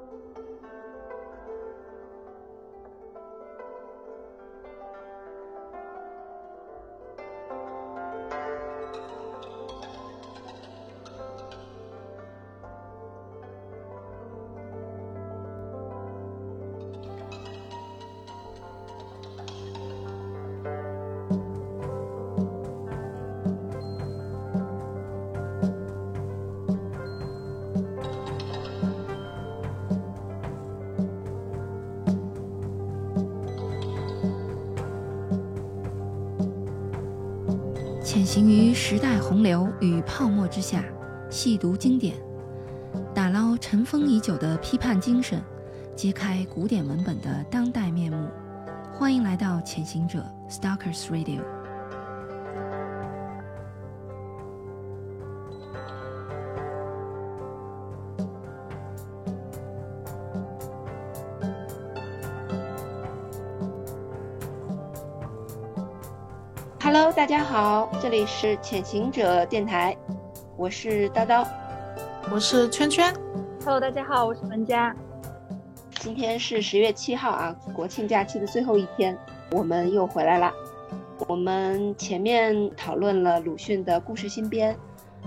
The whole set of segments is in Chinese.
あ!行于时代洪流与泡沫之下，细读经典，打捞尘封已久的批判精神，揭开古典文本的当代面目。欢迎来到潜行者 Stalkers Radio。家好，这里是潜行者电台，我是叨叨，我是圈圈。Hello，大家好，我是文佳。今天是十月七号啊，国庆假期的最后一天，我们又回来了。我们前面讨论了鲁迅的故事新编，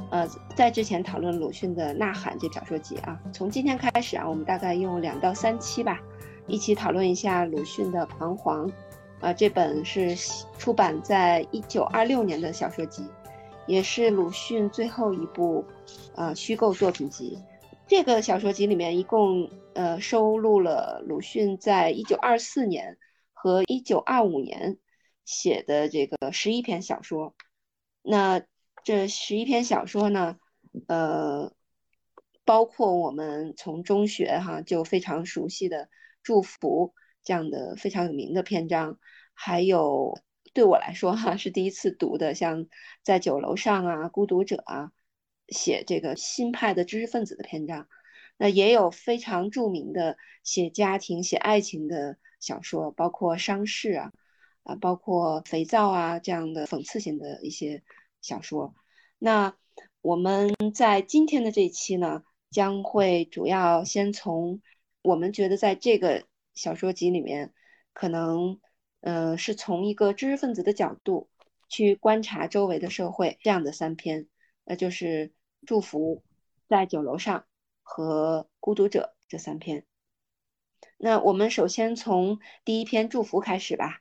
呃，在之前讨论鲁迅的《呐喊》这小说集啊。从今天开始啊，我们大概用两到三期吧，一起讨论一下鲁迅的《彷徨》。啊，这本是出版在一九二六年的小说集，也是鲁迅最后一部呃虚构作品集。这个小说集里面一共呃收录了鲁迅在一九二四年和一九二五年写的这个十一篇小说。那这十一篇小说呢，呃，包括我们从中学哈就非常熟悉的《祝福》这样的非常有名的篇章。还有对我来说哈是第一次读的，像在酒楼上啊、孤独者啊，写这个新派的知识分子的篇章。那也有非常著名的写家庭、写爱情的小说，包括伤逝啊，啊，包括肥皂啊这样的讽刺性的一些小说。那我们在今天的这一期呢，将会主要先从我们觉得在这个小说集里面可能。呃，是从一个知识分子的角度去观察周围的社会，这样的三篇，那就是《祝福》、在酒楼上和《孤独者》这三篇。那我们首先从第一篇《祝福》开始吧。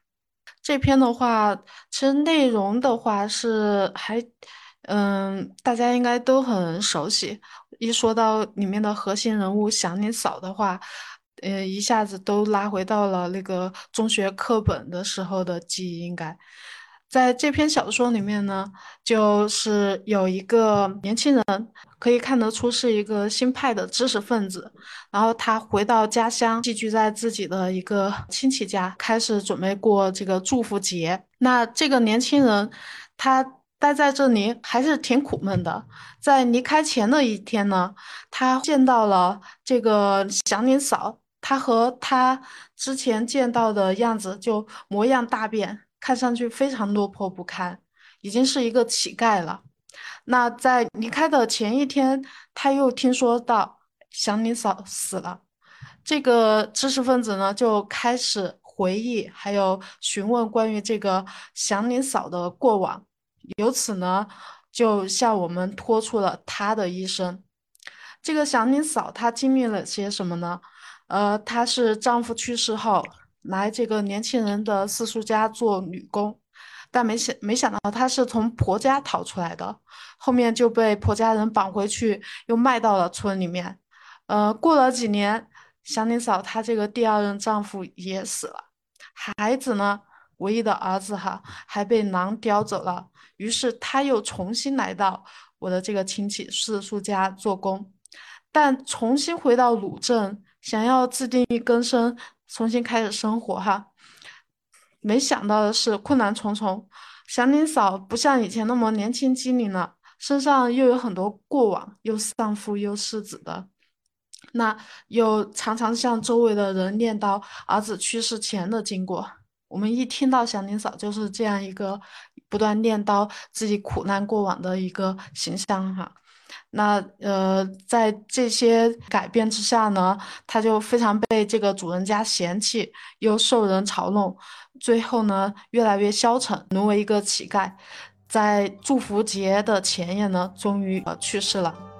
这篇的话，其实内容的话是还，嗯，大家应该都很熟悉。一说到里面的核心人物祥林嫂的话，呃，一下子都拉回到了那个中学课本的时候的记忆。应该在这篇小说里面呢，就是有一个年轻人，可以看得出是一个新派的知识分子。然后他回到家乡，寄居在自己的一个亲戚家，开始准备过这个祝福节。那这个年轻人，他待在这里还是挺苦闷的。在离开前的一天呢，他见到了这个祥林嫂。他和他之前见到的样子就模样大变，看上去非常落魄不堪，已经是一个乞丐了。那在离开的前一天，他又听说到祥林嫂死了，这个知识分子呢就开始回忆，还有询问关于这个祥林嫂的过往，由此呢就向我们托出了他的一生。这个祥林嫂她经历了些什么呢？呃，她是丈夫去世后来这个年轻人的四叔家做女工，但没想没想到她是从婆家逃出来的，后面就被婆家人绑回去，又卖到了村里面。呃，过了几年，祥林嫂她这个第二任丈夫也死了，孩子呢，唯一的儿子哈还被狼叼走了，于是她又重新来到我的这个亲戚四叔家做工，但重新回到鲁镇。想要自定义更生，重新开始生活哈，没想到的是困难重重。祥林嫂不像以前那么年轻机灵了，身上又有很多过往，又丧父又失子的，那又常常向周围的人念叨儿子去世前的经过。我们一听到祥林嫂就是这样一个不断念叨自己苦难过往的一个形象哈。那呃，在这些改变之下呢，他就非常被这个主人家嫌弃，又受人嘲弄，最后呢，越来越消沉，沦为一个乞丐。在祝福节的前夜呢，终于呃去世了。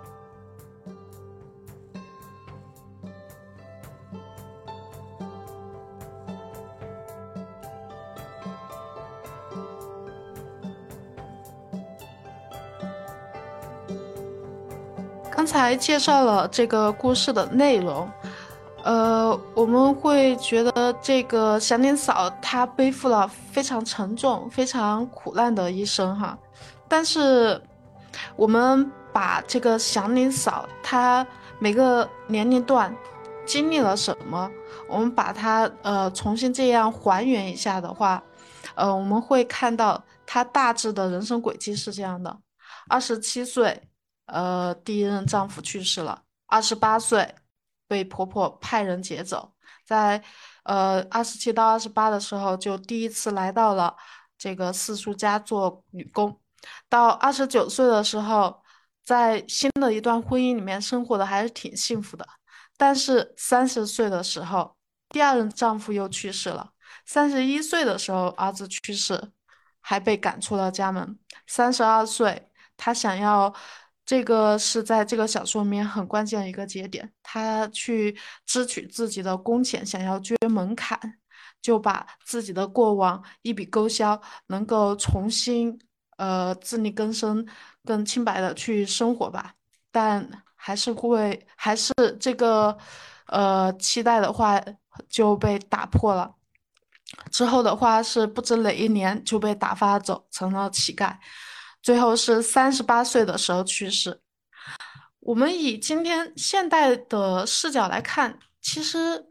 刚才介绍了这个故事的内容，呃，我们会觉得这个祥林嫂她背负了非常沉重、非常苦难的一生哈。但是，我们把这个祥林嫂她每个年龄段经历了什么，我们把它呃重新这样还原一下的话，呃，我们会看到她大致的人生轨迹是这样的：二十七岁。呃，第一任丈夫去世了，二十八岁被婆婆派人劫走，在呃二十七到二十八的时候就第一次来到了这个四叔家做女工，到二十九岁的时候，在新的一段婚姻里面生活的还是挺幸福的，但是三十岁的时候，第二任丈夫又去世了，三十一岁的时候儿子去世，还被赶出了家门，三十二岁她想要。这个是在这个小说里面很关键的一个节点，他去支取自己的工钱，想要捐门槛，就把自己的过往一笔勾销，能够重新呃自力更生，更清白的去生活吧。但还是会，还是这个呃期待的话就被打破了。之后的话是不知哪一年就被打发走，成了乞丐。最后是三十八岁的时候去世。我们以今天现代的视角来看，其实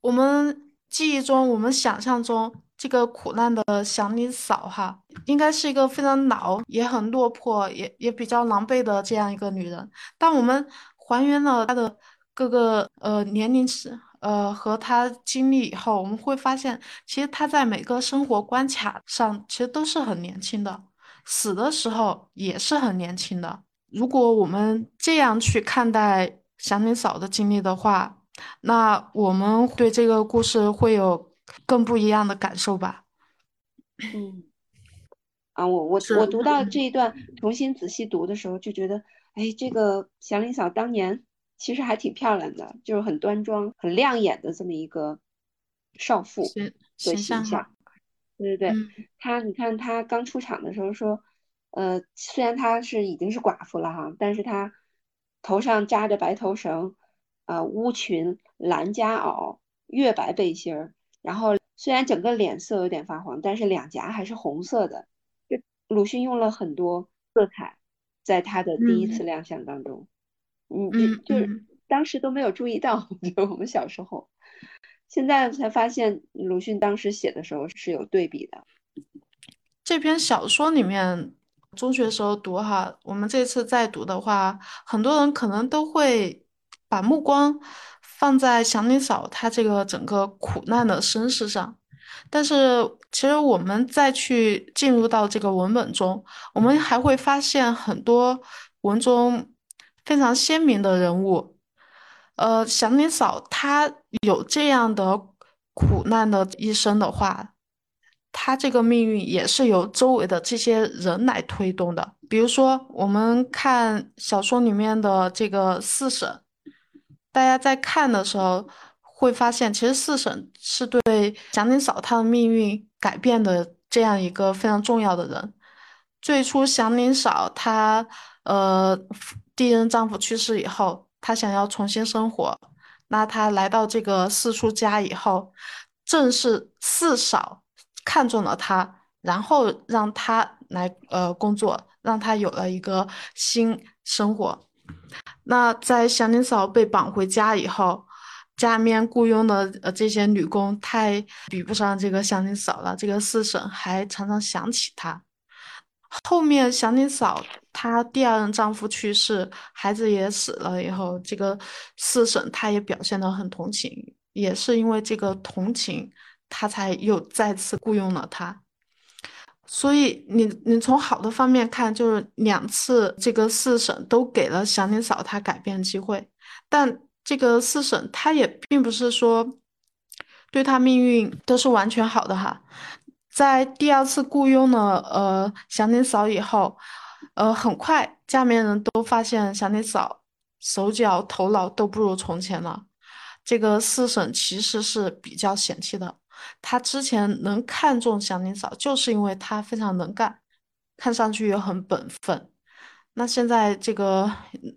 我们记忆中、我们想象中这个苦难的祥林嫂哈，应该是一个非常老、也很落魄、也也比较狼狈的这样一个女人。当我们还原了她的各个呃年龄时，呃和她经历以后，我们会发现，其实她在每个生活关卡上，其实都是很年轻的。死的时候也是很年轻的。如果我们这样去看待祥林嫂的经历的话，那我们对这个故事会有更不一样的感受吧？嗯，啊，我我我读到这一段，重新仔细读的时候，就觉得，哎，这个祥林嫂当年其实还挺漂亮的，就是很端庄、很亮眼的这么一个少妇的形象。对对对，他你看他刚出场的时候说，呃，虽然他是已经是寡妇了哈，但是他头上扎着白头绳，啊，乌裙、蓝夹袄、月白背心儿，然后虽然整个脸色有点发黄，但是两颊还是红色的。就鲁迅用了很多色彩，在他的第一次亮相当中，嗯嗯，就是当时都没有注意到，就我们小时候。现在才发现，鲁迅当时写的时候是有对比的。这篇小说里面，中学时候读哈，我们这次再读的话，很多人可能都会把目光放在祥林嫂她这个整个苦难的身世上。但是，其实我们再去进入到这个文本中，我们还会发现很多文中非常鲜明的人物。呃，祥林嫂她有这样的苦难的一生的话，她这个命运也是由周围的这些人来推动的。比如说，我们看小说里面的这个四婶，大家在看的时候会发现，其实四婶是对祥林嫂她的命运改变的这样一个非常重要的人。最初，祥林嫂她呃第一任丈夫去世以后。她想要重新生活，那她来到这个四叔家以后，正是四嫂看中了她，然后让她来呃工作，让她有了一个新生活。那在祥林嫂被绑回家以后，家里面雇佣的呃这些女工太比不上这个祥林嫂了，这个四婶还常常想起她。后面祥林嫂她第二任丈夫去世，孩子也死了以后，这个四婶她也表现得很同情，也是因为这个同情，她才又再次雇佣了他。所以你你从好的方面看，就是两次这个四婶都给了祥林嫂她改变机会，但这个四婶她也并不是说对她命运都是完全好的哈。在第二次雇佣了呃祥林嫂以后，呃很快家里面人都发现祥林嫂手脚头脑都不如从前了。这个四婶其实是比较嫌弃的。他之前能看中祥林嫂，就是因为她非常能干，看上去也很本分。那现在这个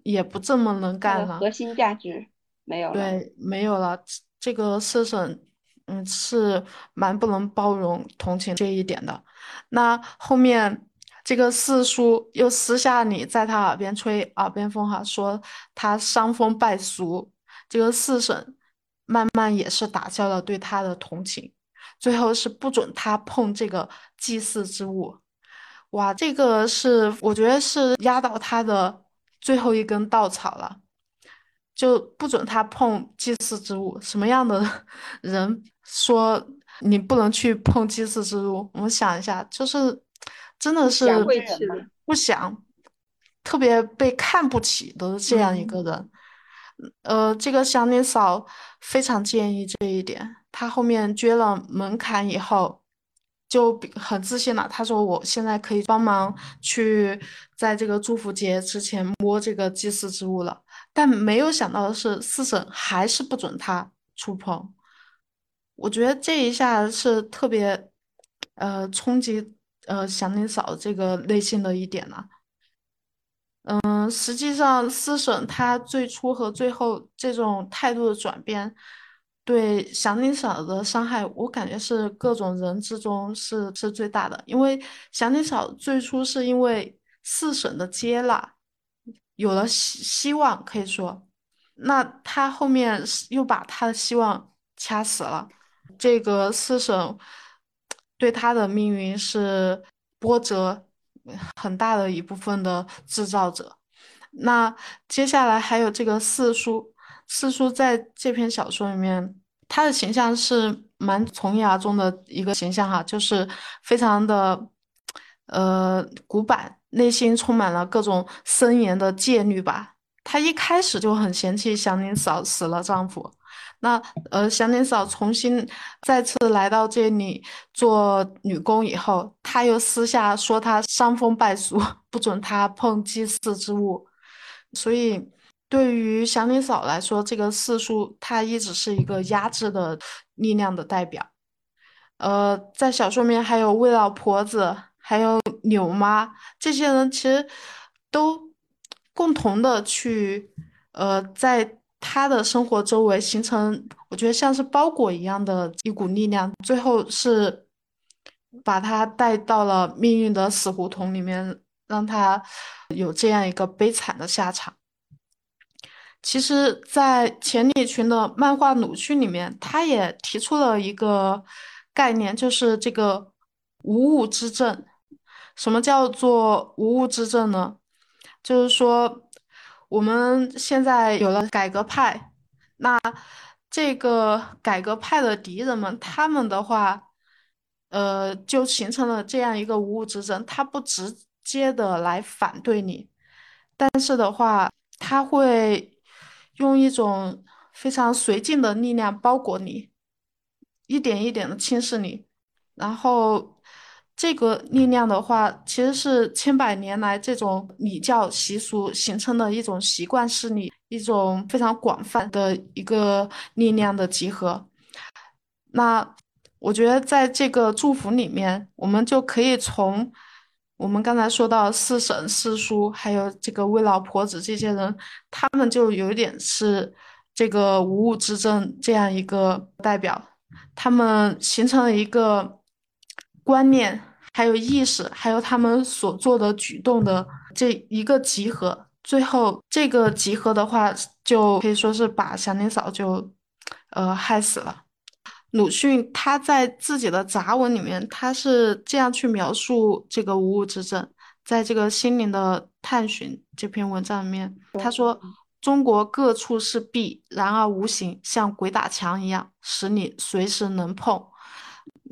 也不这么能干了，核心价值没有了。对，没有了。这个四婶，嗯，是蛮不能包容同情这一点的。那后面这个四叔又私下里在他耳边吹耳边风哈，说他伤风败俗。这个四婶。慢慢也是打消了对他的同情，最后是不准他碰这个祭祀之物。哇，这个是我觉得是压倒他的最后一根稻草了，就不准他碰祭祀之物。什么样的人说你不能去碰祭祀之物？我们想一下，就是真的是不想，特别被看不起的这样一个人。呃，这个祥林嫂非常建议这一点。她后面撅了门槛以后，就很自信了。她说：“我现在可以帮忙去在这个祝福节之前摸这个祭祀之物了。”但没有想到的是，四婶还是不准她触碰。我觉得这一下是特别，呃，冲击呃祥林嫂这个内心的一点呢。嗯，实际上，思省他最初和最后这种态度的转变，对祥林嫂的伤害，我感觉是各种人之中是是最大的。因为祥林嫂最初是因为四婶的接纳，有了希希望，可以说，那他后面又把他的希望掐死了。这个四婶对他的命运是波折。很大的一部分的制造者。那接下来还有这个四叔，四叔在这篇小说里面，他的形象是蛮从雅中的一个形象哈，就是非常的呃古板，内心充满了各种森严的戒律吧。他一开始就很嫌弃祥林嫂死了丈夫。那呃，祥林嫂重新再次来到这里做女工以后，她又私下说她伤风败俗，不准她碰祭祀之物。所以，对于祥林嫂来说，这个四叔他一直是一个压制的力量的代表。呃，在小说里面还有魏老婆子，还有柳妈这些人，其实都共同的去呃在。他的生活周围形成，我觉得像是包裹一样的一股力量，最后是把他带到了命运的死胡同里面，让他有这样一个悲惨的下场。其实，在钱理群的漫画《鲁迅》里面，他也提出了一个概念，就是这个无物之政。什么叫做无物之政呢？就是说。我们现在有了改革派，那这个改革派的敌人们，他们的话，呃，就形成了这样一个无物之争。他不直接的来反对你，但是的话，他会用一种非常绥靖的力量包裹你，一点一点的侵蚀你，然后。这个力量的话，其实是千百年来这种礼教习俗形成的一种习惯势力，一种非常广泛的一个力量的集合。那我觉得，在这个祝福里面，我们就可以从我们刚才说到四婶、四叔，还有这个魏老婆子这些人，他们就有点是这个无物之争这样一个代表，他们形成了一个观念。还有意识，还有他们所做的举动的这一个集合，最后这个集合的话，就可以说是把祥林嫂就，呃，害死了。鲁迅他在自己的杂文里面，他是这样去描述这个无物之症，在这个心灵的探寻这篇文章里面，他说：“中国各处是壁，然而无形，像鬼打墙一样，使你随时能碰。”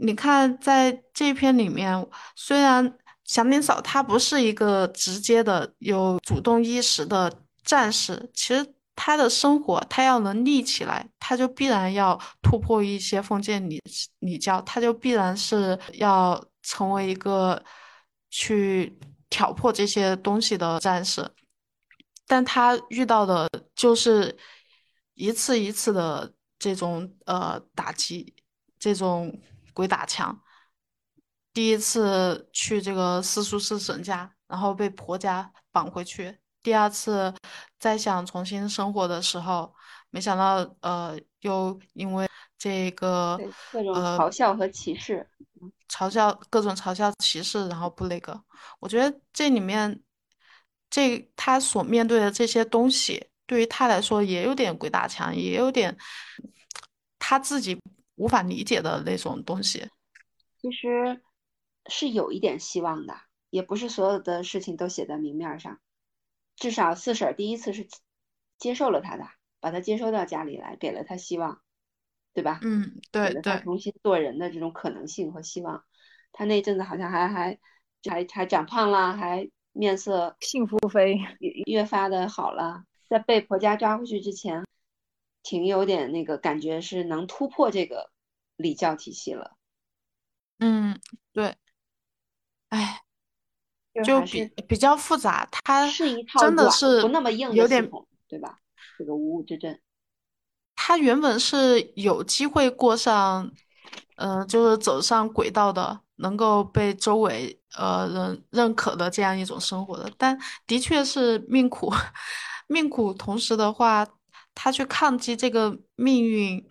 你看在这篇里面，虽然祥林嫂她不是一个直接的有主动意识的战士，其实她的生活，她要能立起来，她就必然要突破一些封建礼礼教，她就必然是要成为一个去挑破这些东西的战士。但她遇到的就是一次一次的这种呃打击，这种鬼打墙。第一次去这个四叔四婶家，然后被婆家绑回去。第二次再想重新生活的时候，没想到呃又因为这个各种嘲笑和歧视，嘲笑各种嘲笑歧视，然后不那个。我觉得这里面。这他所面对的这些东西，对于他来说也有点鬼打墙，也有点他自己无法理解的那种东西。其实是有一点希望的，也不是所有的事情都写在明面上。至少四婶第一次是接受了他的，把他接收到家里来，给了他希望，对吧？嗯，对对。给了他重新做人的这种可能性和希望。他那阵子好像还还还还长胖了，还。面色幸福飞越越发的好了，在被婆家抓回去之前，挺有点那个感觉，是能突破这个礼教体系了。嗯，对，哎，就比比较复杂，它是一套真的是不那么硬的系统，对吧？这个五五之阵，他原本是有机会过上，嗯，就是走上轨道的。能够被周围呃人认可的这样一种生活的，但的确是命苦，命苦。同时的话，他去抗击这个命运，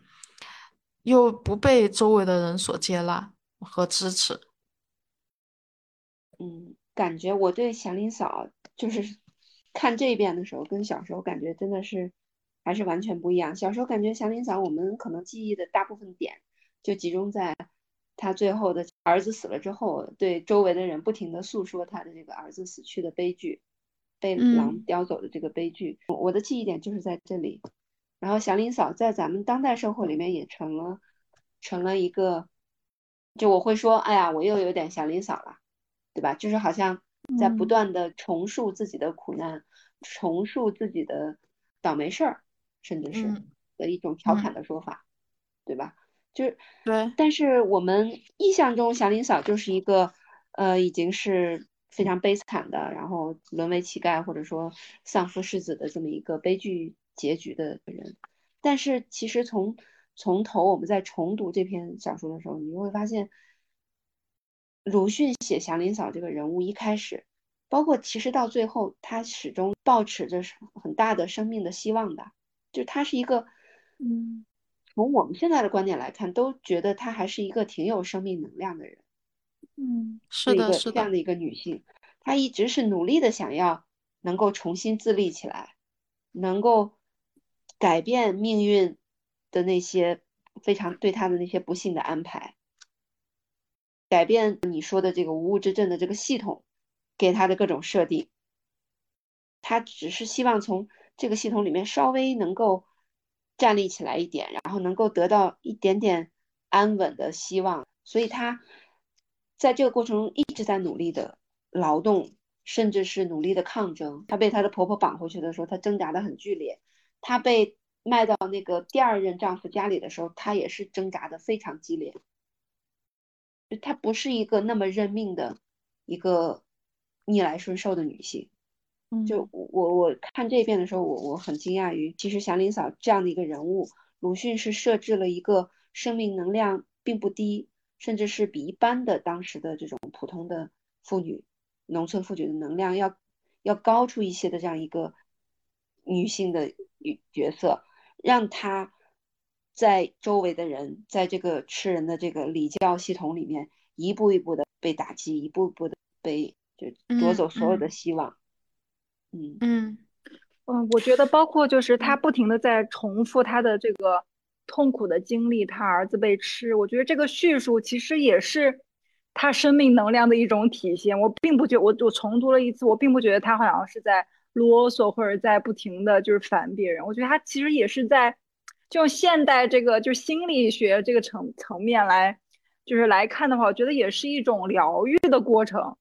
又不被周围的人所接纳和支持。嗯，感觉我对祥林嫂就是看这边的时候，跟小时候感觉真的是还是完全不一样。小时候感觉祥林嫂，我们可能记忆的大部分点就集中在。他最后的儿子死了之后，对周围的人不停的诉说他的这个儿子死去的悲剧，被狼叼走的这个悲剧。我的记忆点就是在这里。然后祥林嫂在咱们当代社会里面也成了，成了一个，就我会说，哎呀，我又有点祥林嫂了，对吧？就是好像在不断的重述自己的苦难，重述自己的倒霉事儿，甚至是的一种调侃的说法，对吧？就是对，但是我们印象中祥林嫂就是一个，呃，已经是非常悲惨的，然后沦为乞丐或者说丧夫世子的这么一个悲剧结局的人。但是其实从从头我们在重读这篇小说的时候，你就会发现，鲁迅写祥林嫂这个人物一开始，包括其实到最后，他始终抱持着很大的生命的希望的，就他是一个，嗯。从我们现在的观点来看，都觉得他还是一个挺有生命能量的人。嗯，是的，是的，这样的一个女性，她一直是努力的想要能够重新自立起来，能够改变命运的那些非常对她的那些不幸的安排，改变你说的这个无物之阵的这个系统给她的各种设定。她只是希望从这个系统里面稍微能够。站立起来一点，然后能够得到一点点安稳的希望，所以她在这个过程中一直在努力的劳动，甚至是努力的抗争。她被她的婆婆绑回去的时候，她挣扎的很剧烈；她被卖到那个第二任丈夫家里的时候，她也是挣扎的非常激烈。她不是一个那么认命的一个逆来顺受的女性。就我我看这一遍的时候，我我很惊讶于，其实祥林嫂这样的一个人物，鲁迅是设置了一个生命能量并不低，甚至是比一般的当时的这种普通的妇女，农村妇女的能量要要高出一些的这样一个女性的角色，让她在周围的人，在这个吃人的这个礼教系统里面，一步一步的被打击，一步一步的被就夺走所有的希望。嗯。嗯。嗯，我觉得包括就是他不停的在重复他的这个痛苦的经历，他儿子被吃，我觉得这个叙述其实也是他生命能量的一种体现。我并不觉我我重读了一次，我并不觉得他好像是在啰嗦或者在不停的就是烦别人。我觉得他其实也是在就现代这个就心理学这个层层面来就是来看的话，我觉得也是一种疗愈的过程，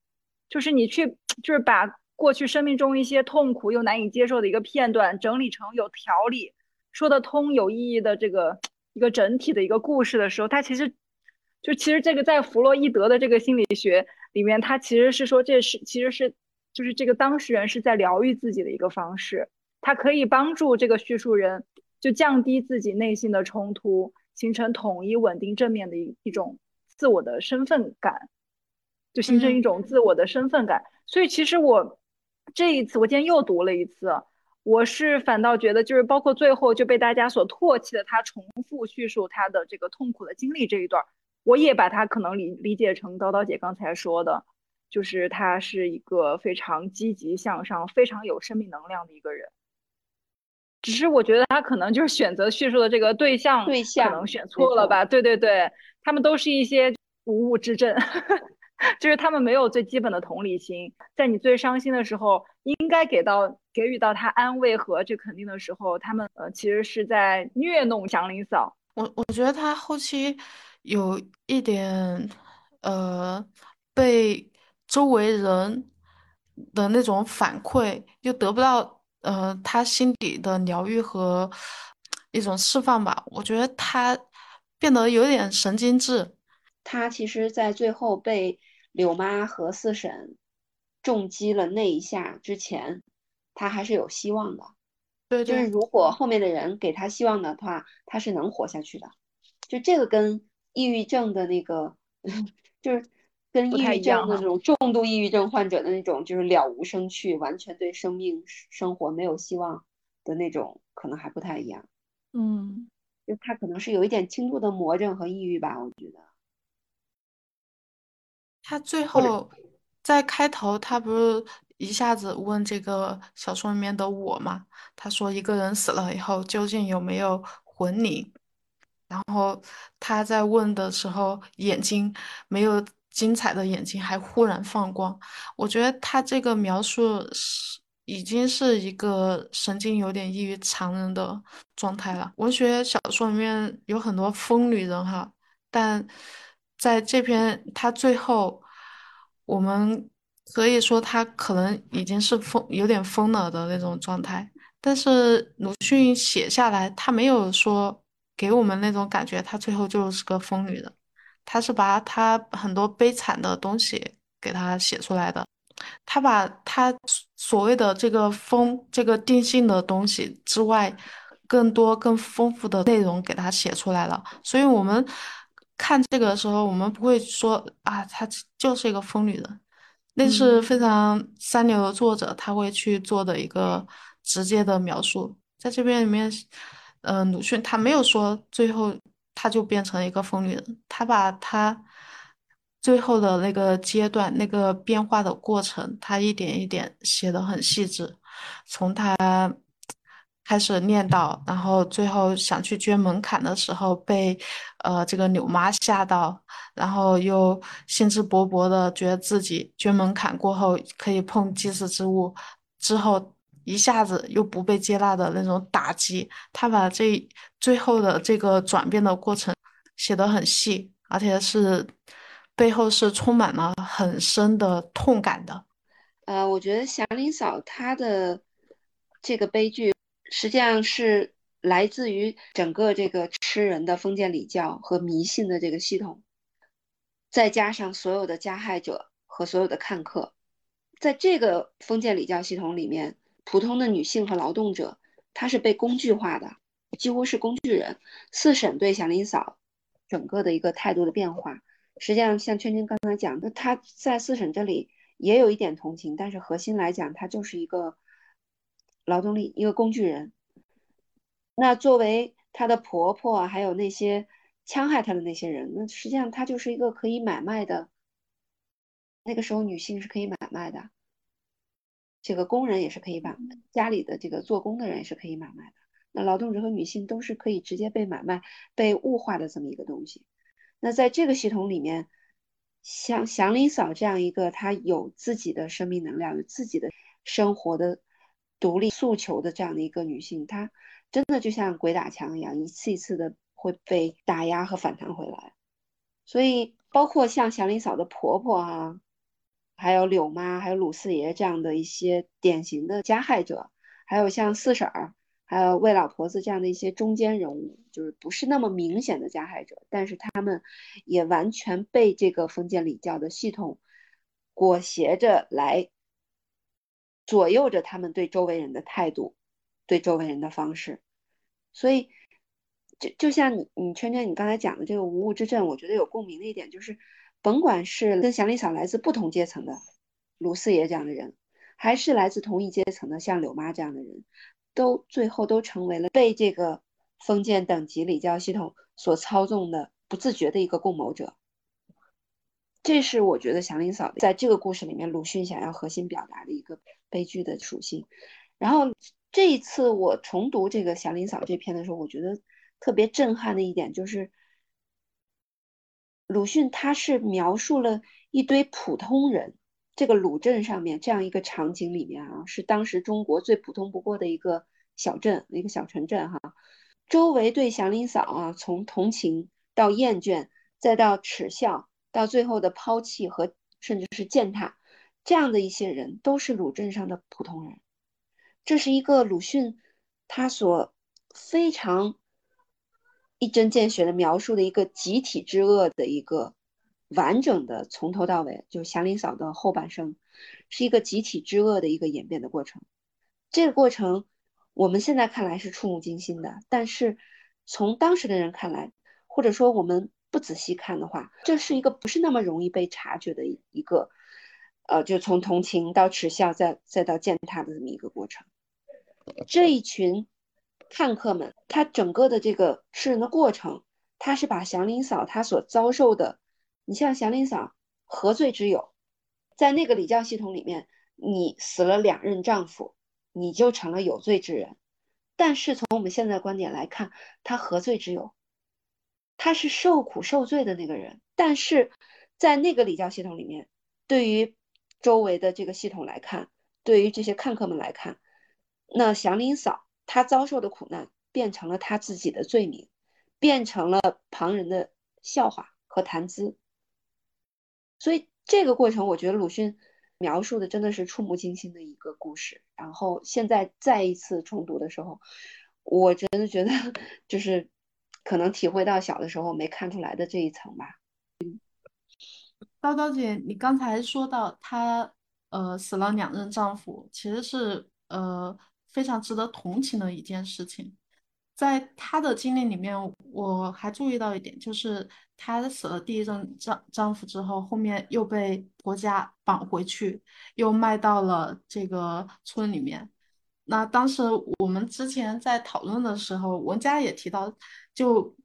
就是你去，就是把过去生命中一些痛苦又难以接受的一个片段整理成有条理、说得通、有意义的这个一个整体的一个故事的时候，它其实就其实这个在弗洛伊德的这个心理学里面，他其实是说这是其实是就是这个当事人是在疗愈自己的一个方式，它可以帮助这个叙述人就降低自己内心的冲突，形成统一、稳定、正面的一一种。自我的身份感，就形成一种自我的身份感。所以其实我这一次，我今天又读了一次，我是反倒觉得，就是包括最后就被大家所唾弃的他重复叙述他的这个痛苦的经历这一段，我也把他可能理理解成叨叨姐刚才说的，就是他是一个非常积极向上、非常有生命能量的一个人。只是我觉得他可能就是选择叙述的这个对象，对象可能选错了吧？对对对，他们都是一些无物之症，就是他们没有最基本的同理心，在你最伤心的时候，应该给到给予到他安慰和这肯定的时候，他们呃其实是在虐弄祥林嫂。我我觉得他后期有一点呃被周围人的那种反馈又得不到。呃，他心底的疗愈和一种释放吧，我觉得他变得有点神经质。他其实，在最后被柳妈和四婶重击了那一下之前，他还是有希望的。对，就是如果后面的人给他希望的话，他是能活下去的。就这个跟抑郁症的那个，就是。跟抑郁症的那种重度抑郁症患者的那种，就是了无生趣，完全对生命生活没有希望的那种，可能还不太一样。嗯，就他可能是有一点轻度的魔怔和抑郁吧，我觉得。他最后在开头，他不是一下子问这个小说里面的我嘛？他说一个人死了以后，究竟有没有魂灵？然后他在问的时候，眼睛没有。精彩的眼睛还忽然放光，我觉得他这个描述是已经是一个神经有点异于常人的状态了。文学小说里面有很多疯女人哈，但在这篇他最后，我们可以说他可能已经是疯有点疯了的那种状态，但是鲁迅写下来，他没有说给我们那种感觉，他最后就是个疯女人。他是把他很多悲惨的东西给他写出来的，他把他所谓的这个疯这个定性的东西之外，更多更丰富的内容给他写出来了。所以我们看这个的时候，我们不会说啊，她就是一个疯女人，那是非常三流的作者他会去做的一个直接的描述。在这边里面，嗯，鲁迅他没有说最后。他就变成一个疯女人，他把他最后的那个阶段、那个变化的过程，他一点一点写的很细致。从他开始念叨，然后最后想去捐门槛的时候，被呃这个柳妈吓到，然后又兴致勃勃的觉得自己捐门槛过后可以碰祭祀之物，之后。一下子又不被接纳的那种打击，他把这最后的这个转变的过程写得很细，而且是背后是充满了很深的痛感的。呃，我觉得祥林嫂她的这个悲剧实际上是来自于整个这个吃人的封建礼教和迷信的这个系统，再加上所有的加害者和所有的看客，在这个封建礼教系统里面。普通的女性和劳动者，她是被工具化的，几乎是工具人。四婶对祥林嫂整个的一个态度的变化，实际上像圈圈刚才讲的，她在四婶这里也有一点同情，但是核心来讲，她就是一个劳动力，一个工具人。那作为她的婆婆，还有那些戕害她的那些人，那实际上她就是一个可以买卖的。那个时候女性是可以买卖的。这个工人也是可以买，家里的这个做工的人也是可以买卖的。那劳动者和女性都是可以直接被买卖、被物化的这么一个东西。那在这个系统里面，像祥林嫂这样一个她有自己的生命能量、有自己的生活的独立诉求的这样的一个女性，她真的就像鬼打墙一样，一次一次的会被打压和反弹回来。所以包括像祥林嫂的婆婆啊，还有柳妈，还有鲁四爷这样的一些典型的加害者，还有像四婶儿，还有魏老婆子这样的一些中间人物，就是不是那么明显的加害者，但是他们也完全被这个封建礼教的系统裹挟着来左右着他们对周围人的态度，对周围人的方式，所以。就就像你你圈圈你刚才讲的这个无物之阵，我觉得有共鸣的一点就是，甭管是跟祥林嫂来自不同阶层的卢四爷这样的人，还是来自同一阶层的像柳妈这样的人，都最后都成为了被这个封建等级礼教系统所操纵的不自觉的一个共谋者。这是我觉得祥林嫂在这个故事里面鲁迅想要核心表达的一个悲剧的属性。然后这一次我重读这个祥林嫂这篇的时候，我觉得。特别震撼的一点就是，鲁迅他是描述了一堆普通人，这个鲁镇上面这样一个场景里面啊，是当时中国最普通不过的一个小镇，一个小城镇哈。周围对祥林嫂啊，从同情到厌倦，再到耻笑，到最后的抛弃和甚至是践踏，这样的一些人都是鲁镇上的普通人。这是一个鲁迅他所非常。一针见血的描述的一个集体之恶的一个完整的从头到尾，就是祥林嫂的后半生，是一个集体之恶的一个演变的过程。这个过程我们现在看来是触目惊心的，但是从当时的人看来，或者说我们不仔细看的话，这是一个不是那么容易被察觉的一个，呃，就从同情到耻笑，再再到践踏的这么一个过程。这一群。看客们，他整个的这个吃人的过程，他是把祥林嫂她所遭受的，你像祥林嫂何罪之有？在那个礼教系统里面，你死了两任丈夫，你就成了有罪之人。但是从我们现在观点来看，他何罪之有？他是受苦受罪的那个人。但是在那个礼教系统里面，对于周围的这个系统来看，对于这些看客们来看，那祥林嫂。她遭受的苦难变成了她自己的罪名，变成了旁人的笑话和谈资。所以这个过程，我觉得鲁迅描述的真的是触目惊心的一个故事。然后现在再一次重读的时候，我真的觉得 就是可能体会到小的时候没看出来的这一层吧。叨叨姐，你刚才说到她呃死了两任丈夫，其实是呃。非常值得同情的一件事情，在她的经历里面，我还注意到一点，就是她死了第一任丈丈夫之后，后面又被婆家绑回去，又卖到了这个村里面。那当时我们之前在讨论的时候，文佳也提到，就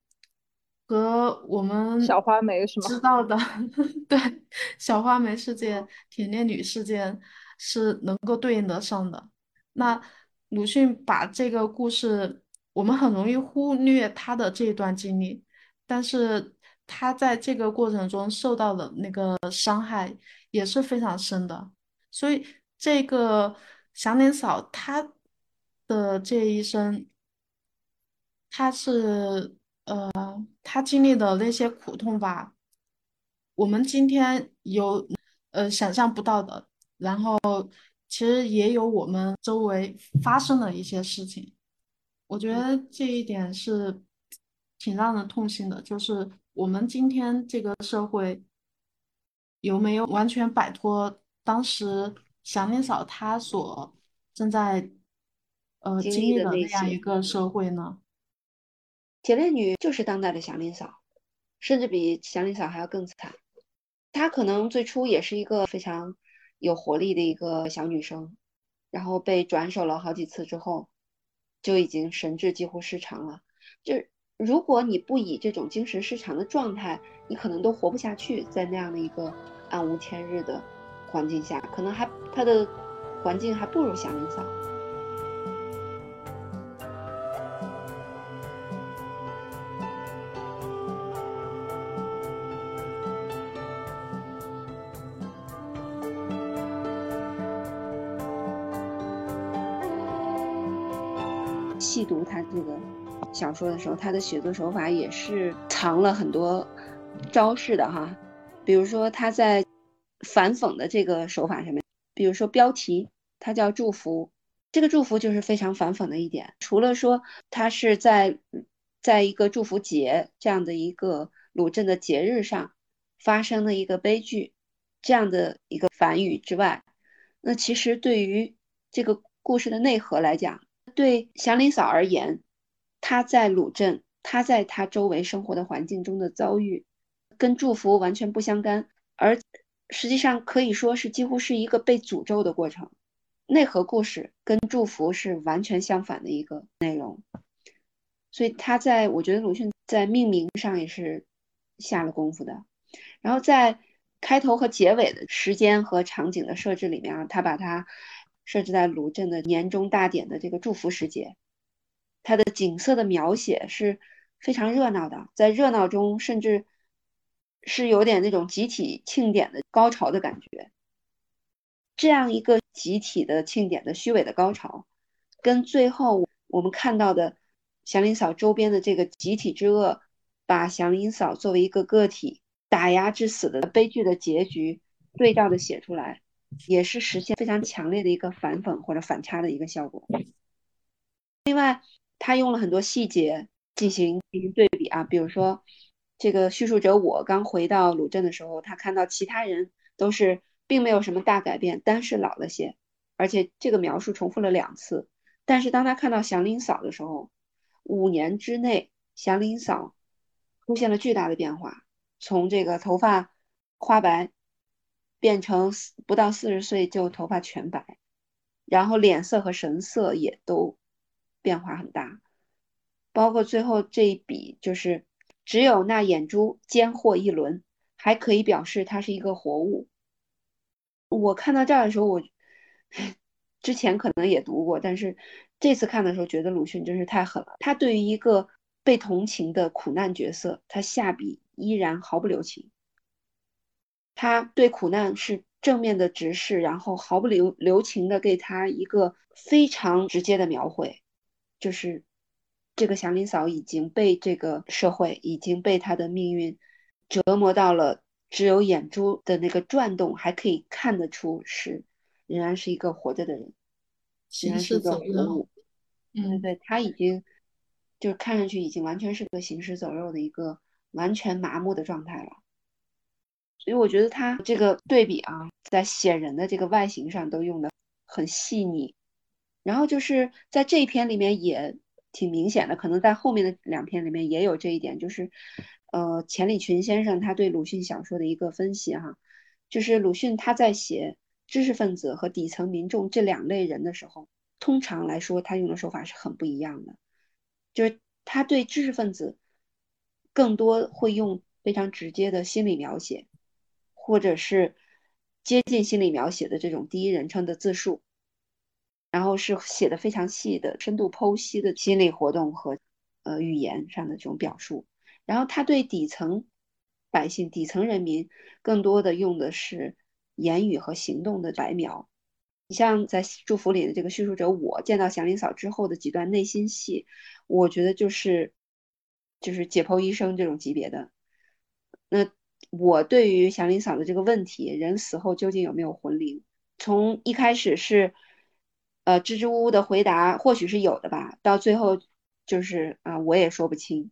和我们小花梅是吗？知道的，对，小花梅事件、铁链女事件是能够对应得上的。那。鲁迅把这个故事，我们很容易忽略他的这一段经历，但是他在这个过程中受到的那个伤害也是非常深的。所以，这个祥林嫂她的这一生，她是呃，她经历的那些苦痛吧，我们今天有呃想象不到的，然后。其实也有我们周围发生的一些事情，我觉得这一点是挺让人痛心的。就是我们今天这个社会有没有完全摆脱当时祥林嫂她所正在呃经历的那样一个社会呢？铁链女就是当代的祥林嫂，甚至比祥林嫂还要更惨。她可能最初也是一个非常。有活力的一个小女生，然后被转手了好几次之后，就已经神志几乎失常了。就如果你不以这种精神失常的状态，你可能都活不下去，在那样的一个暗无天日的环境下，可能还她的环境还不如祥林嫂。细读他这个小说的时候，他的写作手法也是藏了很多招式的哈。比如说他在反讽的这个手法上面，比如说标题，它叫祝福，这个祝福就是非常反讽的一点。除了说他是在在一个祝福节这样的一个鲁镇的节日上发生的一个悲剧这样的一个反语之外，那其实对于这个故事的内核来讲，对祥林嫂而言，她在鲁镇，她在她周围生活的环境中的遭遇，跟祝福完全不相干，而实际上可以说是几乎是一个被诅咒的过程。内核故事跟祝福是完全相反的一个内容，所以他在我觉得鲁迅在命名上也是下了功夫的。然后在开头和结尾的时间和场景的设置里面啊，他把它设置在鲁镇的年终大典的这个祝福时节，它的景色的描写是非常热闹的，在热闹中甚至是有点那种集体庆典的高潮的感觉。这样一个集体的庆典的虚伪的高潮，跟最后我们看到的祥林嫂周边的这个集体之恶，把祥林嫂作为一个个体。打压致死的悲剧的结局对照的写出来，也是实现非常强烈的一个反讽或者反差的一个效果。另外，他用了很多细节进行进行对比啊，比如说这个叙述者我刚回到鲁镇的时候，他看到其他人都是并没有什么大改变，但是老了些，而且这个描述重复了两次。但是当他看到祥林嫂的时候，五年之内祥林嫂出现了巨大的变化。从这个头发花白变成不到四十岁就头发全白，然后脸色和神色也都变化很大，包括最后这一笔，就是只有那眼珠尖或一轮，还可以表示它是一个活物。我看到这儿的时候，我 之前可能也读过，但是这次看的时候觉得鲁迅真是太狠了。他对于一个被同情的苦难角色，他下笔。依然毫不留情，他对苦难是正面的直视，然后毫不留留情的给他一个非常直接的描绘，就是这个祥林嫂已经被这个社会已经被他的命运折磨到了，只有眼珠的那个转动还可以看得出是仍然是一个活着的人，行尸走肉。嗯，对，他已经就是看上去已经完全是个行尸走肉的一个。完全麻木的状态了，所以我觉得他这个对比啊，在写人的这个外形上都用的很细腻，然后就是在这一篇里面也挺明显的，可能在后面的两篇里面也有这一点，就是呃钱理群先生他对鲁迅小说的一个分析哈，就是鲁迅他在写知识分子和底层民众这两类人的时候，通常来说他用的手法是很不一样的，就是他对知识分子。更多会用非常直接的心理描写，或者是接近心理描写的这种第一人称的自述，然后是写的非常细的深度剖析的心理活动和呃语言上的这种表述。然后他对底层百姓、底层人民更多的用的是言语和行动的白描。你像在祝福里的这个叙述者，我见到祥林嫂之后的几段内心戏，我觉得就是。就是解剖医生这种级别的，那我对于祥林嫂的这个问题，人死后究竟有没有魂灵？从一开始是，呃，支支吾吾的回答，或许是有的吧，到最后就是啊，我也说不清。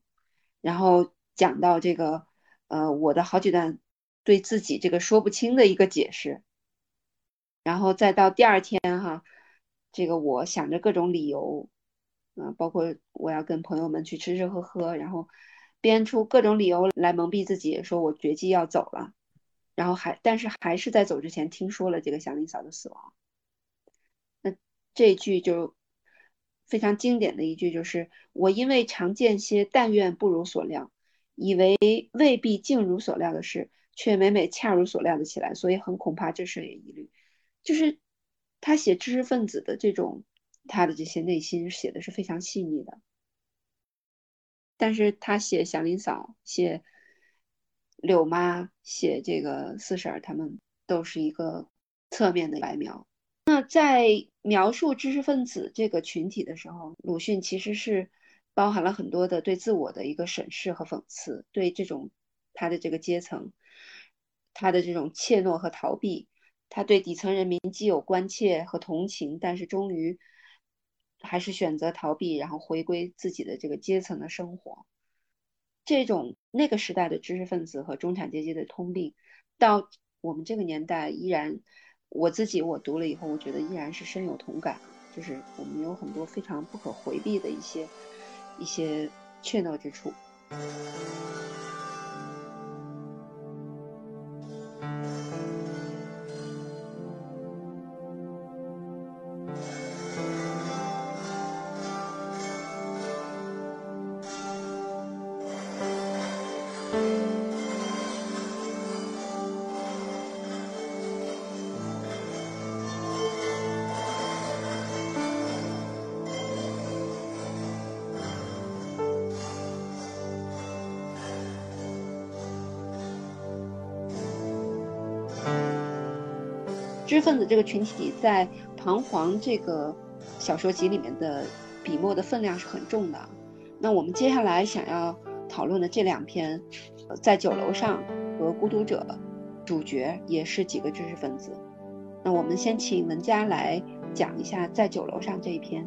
然后讲到这个，呃，我的好几段对自己这个说不清的一个解释，然后再到第二天哈，这个我想着各种理由。啊，包括我要跟朋友们去吃吃喝喝，然后编出各种理由来蒙蔽自己，说我决计要走了，然后还但是还是在走之前听说了这个祥林嫂的死亡。那这句就非常经典的一句，就是我因为常见些但愿不如所料，以为未必竟如所料的事，却每每恰如所料的起来，所以很恐怕这事也疑虑。就是他写知识分子的这种。他的这些内心写的是非常细腻的，但是他写祥林嫂、写柳妈、写这个四婶儿，他们都是一个侧面的白描。那在描述知识分子这个群体的时候，鲁迅其实是包含了很多的对自我的一个审视和讽刺，对这种他的这个阶层，他的这种怯懦和逃避，他对底层人民既有关切和同情，但是终于还是选择逃避，然后回归自己的这个阶层的生活。这种那个时代的知识分子和中产阶级的通病，到我们这个年代依然，我自己我读了以后，我觉得依然是深有同感。就是我们有很多非常不可回避的一些一些怯懦之处。分子这个群体在《彷徨》这个小说集里面的笔墨的分量是很重的。那我们接下来想要讨论的这两篇，在酒楼上和孤独者，主角也是几个知识分子。那我们先请文佳来讲一下在酒楼上这一篇。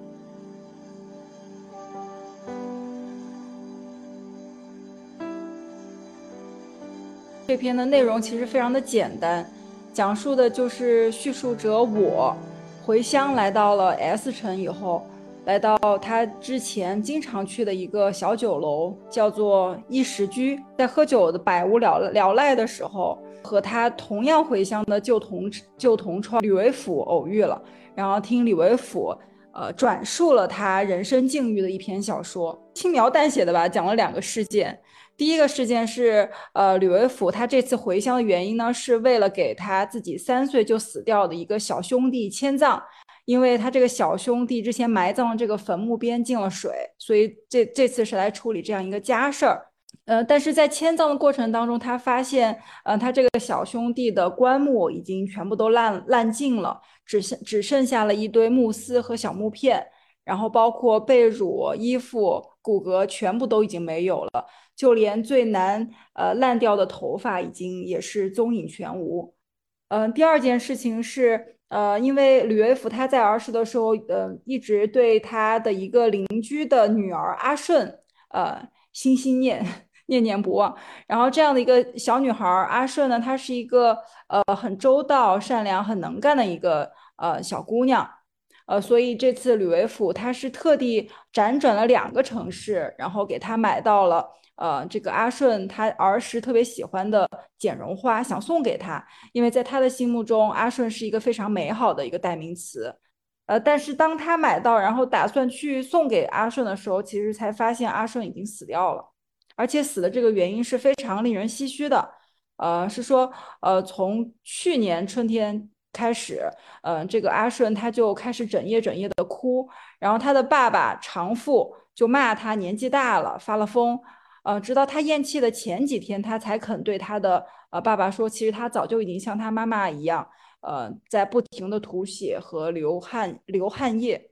这篇的内容其实非常的简单。讲述的就是叙述者我回乡来到了 S 城以后，来到他之前经常去的一个小酒楼，叫做一时居。在喝酒的百无聊聊赖的时候，和他同样回乡的旧同旧同窗吕为甫偶遇了，然后听吕为甫呃转述了他人生境遇的一篇小说，轻描淡写的吧，讲了两个事件。第一个事件是，呃，吕维甫他这次回乡的原因呢，是为了给他自己三岁就死掉的一个小兄弟迁葬，因为他这个小兄弟之前埋葬这个坟墓边进了水，所以这这次是来处理这样一个家事儿。呃，但是在迁葬的过程当中，他发现，呃，他这个小兄弟的棺木已经全部都烂烂尽了，只剩只剩下了一堆木丝和小木片，然后包括被褥、衣服、骨骼全部都已经没有了。就连最难呃烂掉的头发，已经也是踪影全无。嗯，第二件事情是，呃，因为吕维福他在儿时的时候，呃，一直对他的一个邻居的女儿阿顺，呃，心心念念念不忘。然后这样的一个小女孩阿顺呢，她是一个呃很周到、善良、很能干的一个呃小姑娘。呃，所以这次吕维甫他是特地辗转了两个城市，然后给他买到了。呃，这个阿顺他儿时特别喜欢的剪绒花，想送给他，因为在他的心目中，阿顺是一个非常美好的一个代名词。呃，但是当他买到，然后打算去送给阿顺的时候，其实才发现阿顺已经死掉了，而且死的这个原因是非常令人唏嘘的。呃，是说，呃，从去年春天开始，呃，这个阿顺他就开始整夜整夜的哭，然后他的爸爸长父就骂他年纪大了，发了疯。呃，直到他咽气的前几天，他才肯对他的呃爸爸说，其实他早就已经像他妈妈一样，呃，在不停的吐血和流汗流汗液。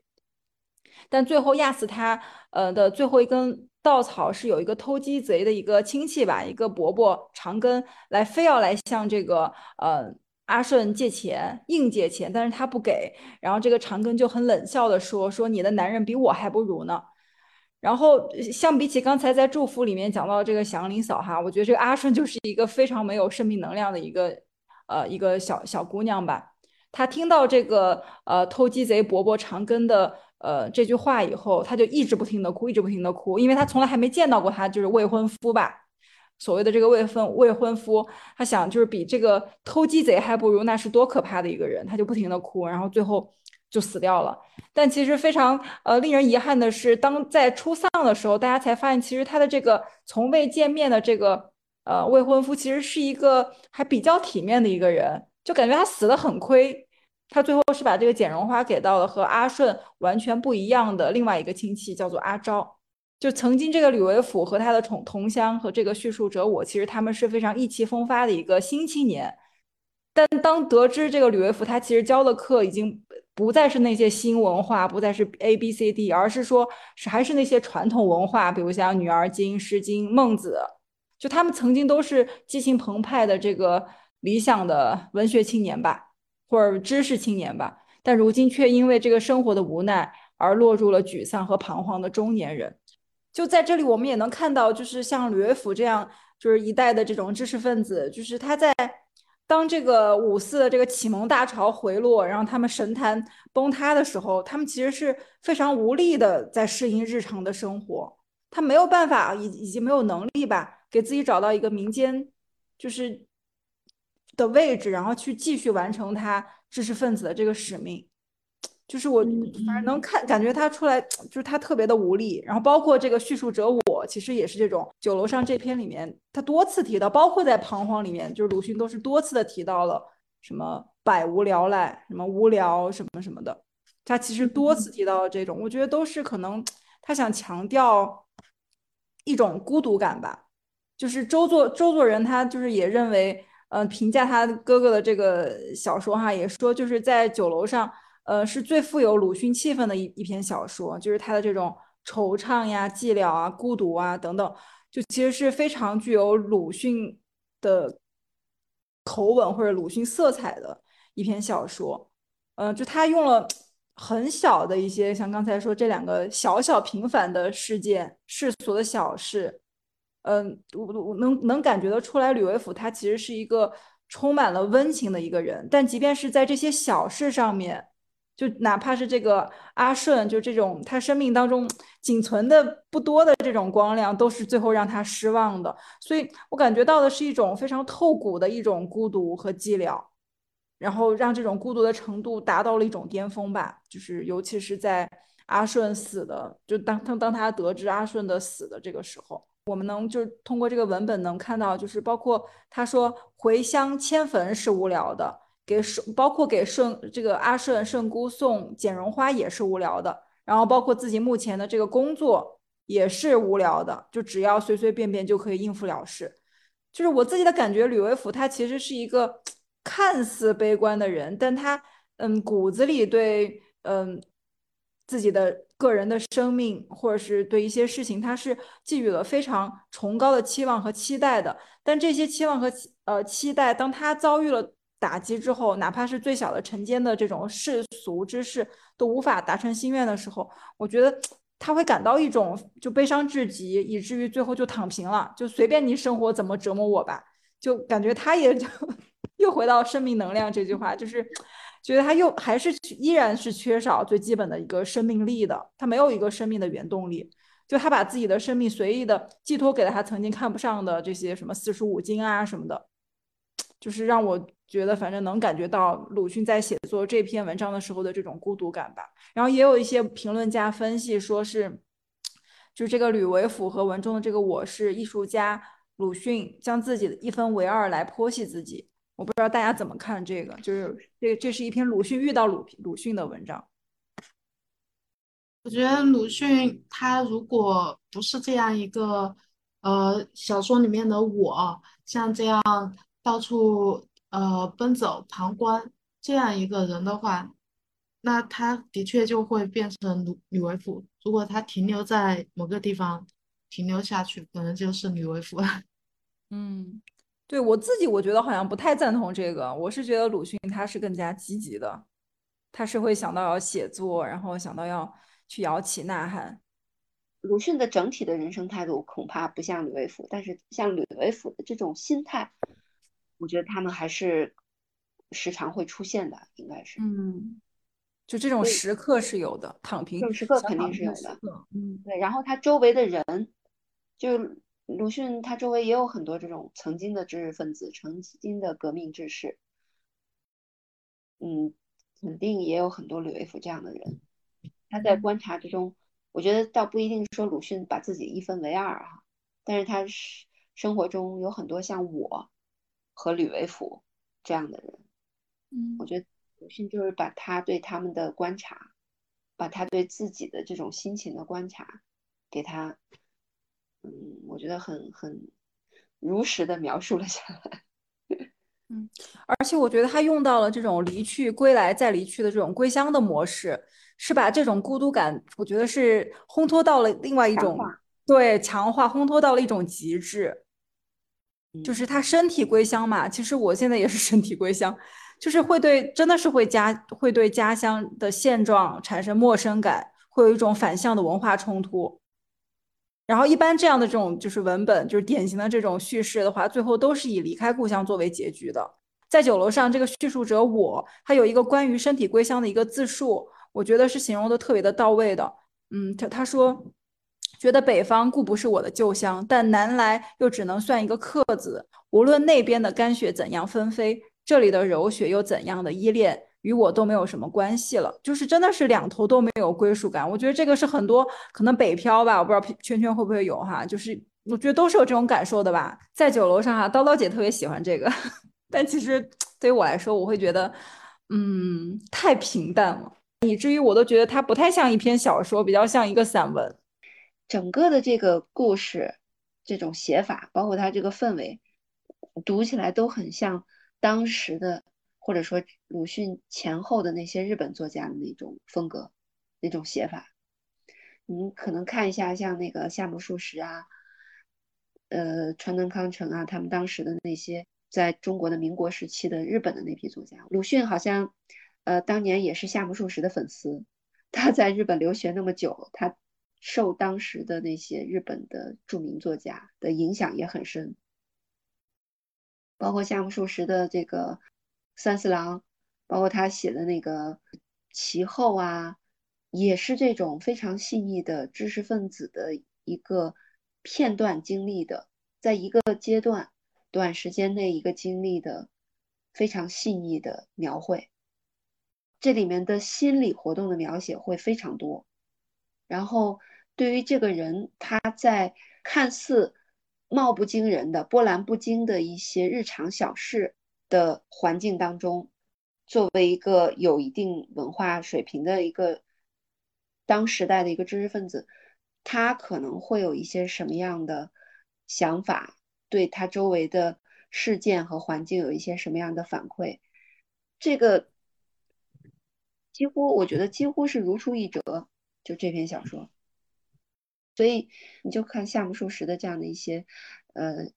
但最后压死他呃的最后一根稻草是有一个偷鸡贼的一个亲戚吧，一个伯伯长根来非要来向这个呃阿顺借钱，硬借钱，但是他不给，然后这个长庚就很冷笑的说，说你的男人比我还不如呢。然后相比起刚才在祝福里面讲到这个祥林嫂哈，我觉得这个阿顺就是一个非常没有生命能量的一个呃一个小小姑娘吧。她听到这个呃偷鸡贼伯伯长庚的呃这句话以后，她就一直不停的哭，一直不停的哭，因为她从来还没见到过他就是未婚夫吧，所谓的这个未婚未婚夫，他想就是比这个偷鸡贼还不如，那是多可怕的一个人，他就不停的哭，然后最后。就死掉了，但其实非常呃令人遗憾的是，当在出丧的时候，大家才发现，其实他的这个从未见面的这个呃未婚夫，其实是一个还比较体面的一个人，就感觉他死的很亏。他最后是把这个剪绒花给到了和阿顺完全不一样的另外一个亲戚，叫做阿昭。就曾经这个吕维甫和他的同同乡和这个叙述者我，其实他们是非常意气风发的一个新青年。但当得知这个吕维甫他其实教的课已经。不再是那些新文化，不再是 A B C D，而是说是还是那些传统文化，比如像《女儿经》《诗经》《孟子》，就他们曾经都是激情澎湃的这个理想的文学青年吧，或者知识青年吧，但如今却因为这个生活的无奈而落入了沮丧和彷徨的中年人。就在这里，我们也能看到，就是像吕维甫这样，就是一代的这种知识分子，就是他在当这个五四的这个启蒙大潮回落，然后他们神坛崩塌的时候，他们其实是非常无力的在适应日常的生活，他没有办法，以以及没有能力吧，给自己找到一个民间就是的位置，然后去继续完成他知识分子的这个使命。就是我反正能看感觉他出来，就是他特别的无力。然后包括这个叙述者我，其实也是这种酒楼上这篇里面，他多次提到，包括在彷徨里面，就是鲁迅都是多次的提到了什么百无聊赖，什么无聊什么什么的。他其实多次提到这种，我觉得都是可能他想强调一种孤独感吧。就是周作周作人他就是也认为，嗯，评价他哥哥的这个小说哈，也说就是在酒楼上。呃，是最富有鲁迅气氛的一一篇小说，就是他的这种惆怅呀、寂寥啊、孤独啊等等，就其实是非常具有鲁迅的口吻或者鲁迅色彩的一篇小说。嗯，就他用了很小的一些，像刚才说这两个小小平凡的事件、世俗的小事，嗯，我我能能感觉得出来，吕维甫他其实是一个充满了温情的一个人，但即便是在这些小事上面。就哪怕是这个阿顺，就这种他生命当中仅存的不多的这种光亮，都是最后让他失望的。所以我感觉到的是一种非常透骨的一种孤独和寂寥，然后让这种孤独的程度达到了一种巅峰吧。就是尤其是在阿顺死的，就当当当他得知阿顺的死的这个时候，我们能就是通过这个文本能看到，就是包括他说回乡迁坟是无聊的。给顺，包括给顺这个阿顺顺姑送剪绒花也是无聊的，然后包括自己目前的这个工作也是无聊的，就只要随随便便就可以应付了事。就是我自己的感觉，吕维甫他其实是一个看似悲观的人，但他嗯骨子里对嗯自己的个人的生命或者是对一些事情，他是寄予了非常崇高的期望和期待的。但这些期望和呃期待，当他遭遇了。打击之后，哪怕是最小的晨间的这种世俗之事都无法达成心愿的时候，我觉得 他会感到一种就悲伤至极，以至于最后就躺平了，就随便你生活怎么折磨我吧，就感觉他也就 又回到生命能量这句话，就是 觉得他又还是依然是缺少最基本的一个生命力的，他没有一个生命的原动力，就他把自己的生命随意的寄托给了他曾经看不上的这些什么四书五经啊什么的，就是让我。觉得反正能感觉到鲁迅在写作这篇文章的时候的这种孤独感吧。然后也有一些评论家分析说是，就这个吕维甫和文中的这个我是艺术家鲁迅将自己的一分为二来剖析自己。我不知道大家怎么看这个，就是这这是一篇鲁迅遇到鲁鲁迅的文章。我觉得鲁迅他如果不是这样一个呃小说里面的我，像这样到处。呃，奔走旁观这样一个人的话，那他的确就会变成吕吕维甫。如果他停留在某个地方停留下去，可能就是吕维甫了。嗯，对我自己，我觉得好像不太赞同这个。我是觉得鲁迅他是更加积极的，他是会想到要写作，然后想到要去摇旗呐喊。鲁迅的整体的人生态度恐怕不像吕维甫，但是像吕为甫的这种心态。我觉得他们还是时常会出现的，应该是，嗯，就这种时刻是有的，躺平，这种时刻肯定是有的，嗯，对。然后他周围的人，就鲁迅，他周围也有很多这种曾经的知识分子，曾经的革命志士，嗯，肯定也有很多吕维甫这样的人。他在观察之中，我觉得倒不一定说鲁迅把自己一分为二哈，但是他是生活中有很多像我。和吕维甫这样的人，嗯，我觉得鲁迅就是把他对他们的观察，把他对自己的这种心情的观察，给他，嗯，我觉得很很如实的描述了下来。嗯，而且我觉得他用到了这种离去、归来再离去的这种归乡的模式，是把这种孤独感，我觉得是烘托到了另外一种，对，强化烘托到了一种极致。就是他身体归乡嘛。其实我现在也是身体归乡，就是会对，真的是会家会对家乡的现状产生陌生感，会有一种反向的文化冲突。然后一般这样的这种就是文本，就是典型的这种叙事的话，最后都是以离开故乡作为结局的。在酒楼上，这个叙述者我，他有一个关于身体归乡的一个自述，我觉得是形容的特别的到位的。嗯，他他说，觉得北方固不是我的旧乡，但南来又只能算一个客子。无论那边的干雪怎样纷飞，这里的柔雪又怎样的依恋。与我都没有什么关系了，就是真的是两头都没有归属感。我觉得这个是很多可能北漂吧，我不知道圈圈会不会有哈，就是我觉得都是有这种感受的吧。在酒楼上哈，叨叨姐特别喜欢这个，但其实对于我来说，我会觉得，嗯，太平淡了，以至于我都觉得它不太像一篇小说，比较像一个散文。整个的这个故事，这种写法，包括它这个氛围，读起来都很像当时的。或者说鲁迅前后的那些日本作家的那种风格、那种写法，你可能看一下，像那个夏目漱石啊，呃，川端康成啊，他们当时的那些在中国的民国时期的日本的那批作家，鲁迅好像，呃，当年也是夏目漱石的粉丝，他在日本留学那么久，他受当时的那些日本的著名作家的影响也很深，包括夏目漱石的这个。三四郎，包括他写的那个其后啊，也是这种非常细腻的知识分子的一个片段经历的，在一个阶段短时间内一个经历的非常细腻的描绘，这里面的心理活动的描写会非常多。然后对于这个人，他在看似貌不惊人的波澜不惊的一些日常小事。的环境当中，作为一个有一定文化水平的一个当时代的一个知识分子，他可能会有一些什么样的想法？对他周围的事件和环境有一些什么样的反馈？这个几乎我觉得几乎是如出一辙，就这篇小说。所以你就看夏目漱石的这样的一些呃。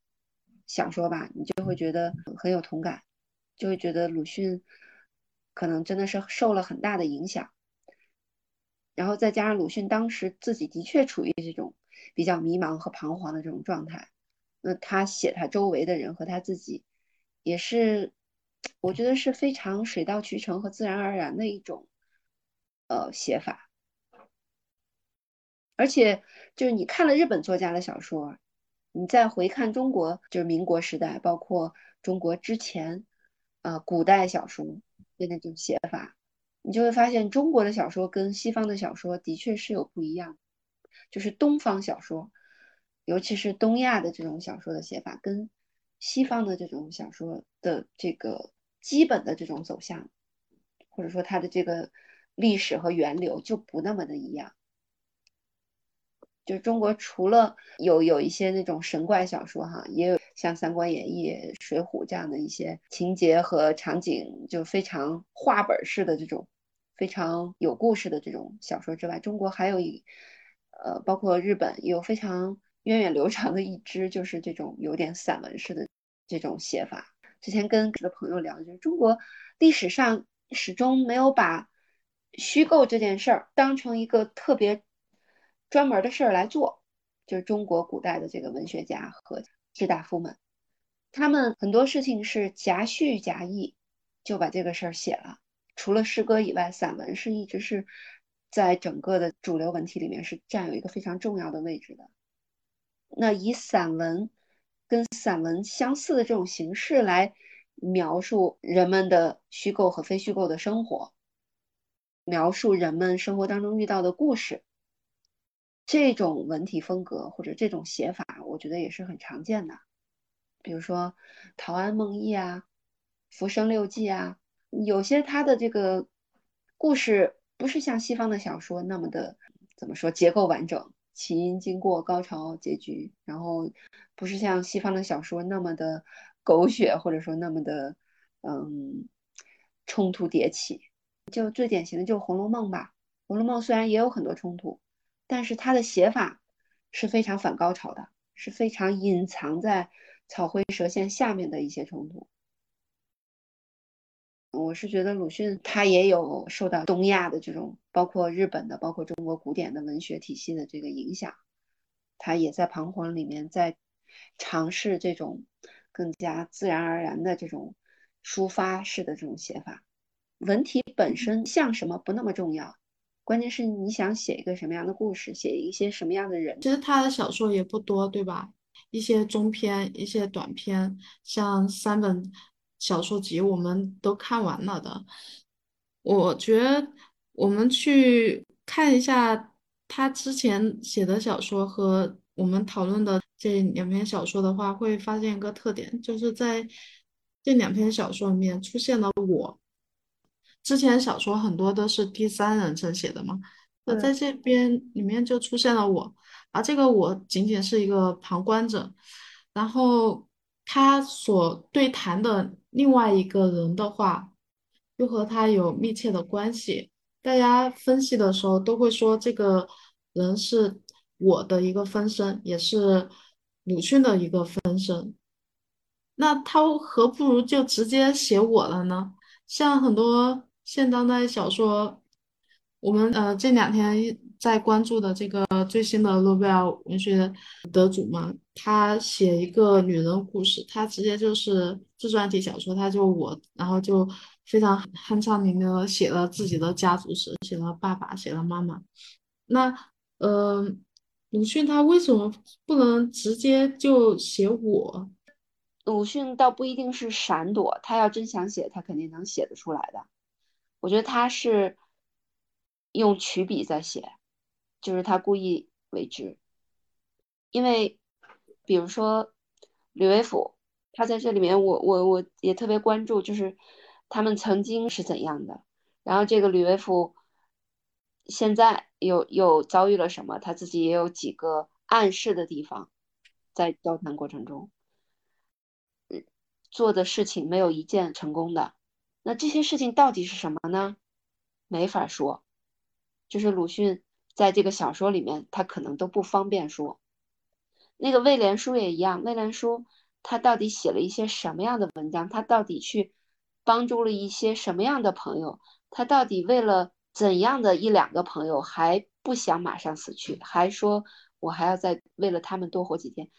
小说吧，你就会觉得很有同感，就会觉得鲁迅可能真的是受了很大的影响，然后再加上鲁迅当时自己的确处于这种比较迷茫和彷徨的这种状态，那他写他周围的人和他自己，也是我觉得是非常水到渠成和自然而然的一种呃写法，而且就是你看了日本作家的小说。你再回看中国，就是民国时代，包括中国之前，啊，古代小说的那种写法，你就会发现中国的小说跟西方的小说的确是有不一样。就是东方小说，尤其是东亚的这种小说的写法，跟西方的这种小说的这个基本的这种走向，或者说它的这个历史和源流就不那么的一样。就中国除了有有一些那种神怪小说哈，也有像《三国演义》《水浒》这样的一些情节和场景，就非常画本式的这种非常有故事的这种小说之外，中国还有一呃，包括日本有非常源远流长的一支，就是这种有点散文式的这种写法。之前跟的朋友聊，就是中国历史上始终没有把虚构这件事儿当成一个特别。专门的事儿来做，就是中国古代的这个文学家和士大夫们，他们很多事情是夹叙夹议，就把这个事儿写了。除了诗歌以外，散文是一直是在整个的主流文体里面是占有一个非常重要的位置的。那以散文跟散文相似的这种形式来描述人们的虚构和非虚构的生活，描述人们生活当中遇到的故事。这种文体风格或者这种写法，我觉得也是很常见的。比如说《陶庵梦忆》啊，《浮生六记》啊，有些它的这个故事不是像西方的小说那么的怎么说结构完整，起因、经过、高潮、结局，然后不是像西方的小说那么的狗血，或者说那么的嗯冲突迭起。就最典型的就是《红楼梦》吧，《红楼梦》虽然也有很多冲突。但是他的写法是非常反高潮的，是非常隐藏在草灰蛇线下面的一些冲突。我是觉得鲁迅他也有受到东亚的这种，包括日本的，包括中国古典的文学体系的这个影响，他也在《彷徨》里面在尝试这种更加自然而然的这种抒发式的这种写法。文体本身像什么不那么重要，关键是你想写一个什么样的故事，写一些什么样的人。其实他的小说也不多，对吧？一些中篇，一些短篇，像三本。小说集我们都看完了的，我觉得我们去看一下他之前写的小说和我们讨论的这两篇小说的话，会发现一个特点，就是在这两篇小说里面出现了我。之前小说很多都是第三人称写的嘛，那在这边里面就出现了我，而这个我仅仅是一个旁观者，然后。他所对谈的另外一个人的话，又和他有密切的关系。大家分析的时候都会说，这个人是我的一个分身，也是鲁迅的一个分身。那他何不如就直接写我了呢？像很多现当代小说，我们呃这两天。在关注的这个最新的诺贝尔文学得主嘛，他写一个女人故事，他直接就是自传体小说，他就我，然后就非常酣畅淋漓的写了自己的家族史，写了爸爸，写了妈妈。那呃，鲁迅他为什么不能直接就写我？鲁迅倒不一定是闪躲，他要真想写，他肯定能写得出来的。我觉得他是用曲笔在写。就是他故意为之，因为比如说吕维甫，他在这里面，我我我也特别关注，就是他们曾经是怎样的，然后这个吕维甫现在又又遭遇了什么，他自己也有几个暗示的地方，在交谈过程中，做的事情没有一件成功的，那这些事情到底是什么呢？没法说，就是鲁迅。在这个小说里面，他可能都不方便说。那个魏连书也一样，魏连书他到底写了一些什么样的文章？他到底去帮助了一些什么样的朋友？他到底为了怎样的一两个朋友还不想马上死去，还说我还要再为了他们多活几天？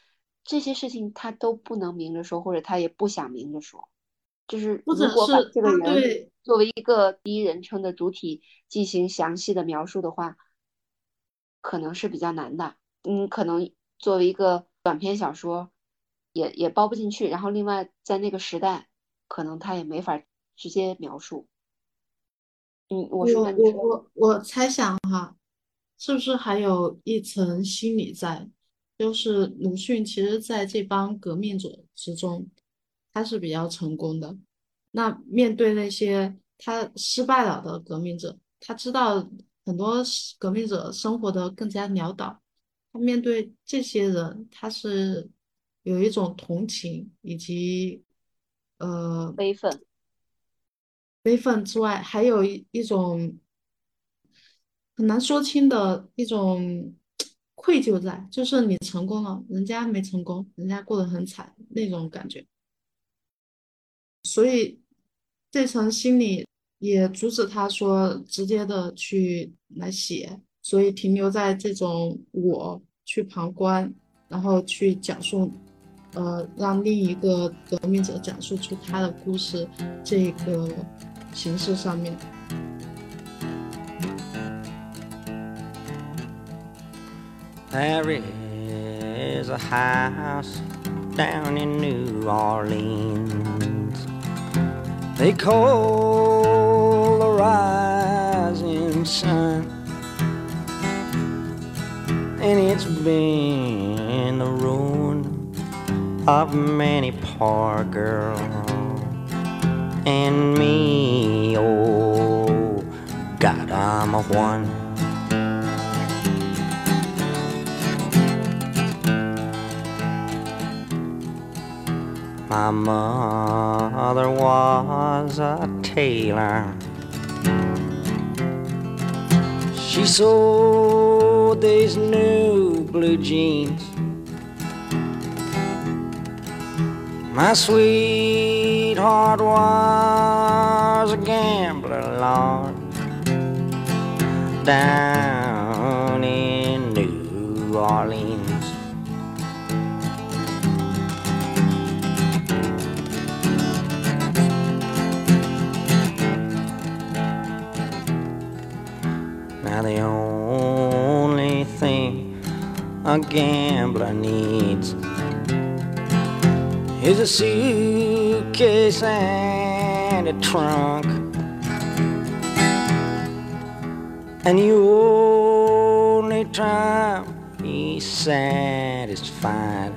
这些事情他都不能明着说，或者他也不想明着说。就是如果把这个人作为一个第一人称的主体进行详细的描述的话。可能是比较难的，嗯，可能作为一个短篇小说，也也包不进去。然后另外在那个时代，可能他也没法直接描述。嗯，我说我我我猜想哈，是不是还有一层心理在？就是鲁迅其实在这帮革命者之中，他是比较成功的。那面对那些他失败了的革命者，他知道。很多革命者生活的更加潦倒，他面对这些人，他是有一种同情以及呃悲愤，悲愤之外，还有一一种很难说清的一种愧疚在，就是你成功了，人家没成功，人家过得很惨那种感觉，所以这层心理。也阻止他说直接的去来写，所以停留在这种我去旁观，然后去讲述，呃，让另一个革命者讲述出他的故事这个形式上面。Rising sun. And it's been the ruin of many poor girls and me. Oh, God, I'm a one. My mother was a tailor. She sewed these new blue jeans. My sweetheart was a gambler, Lord, down in New Orleans. a gambler needs is a suitcase and a trunk. And the only time he's satisfied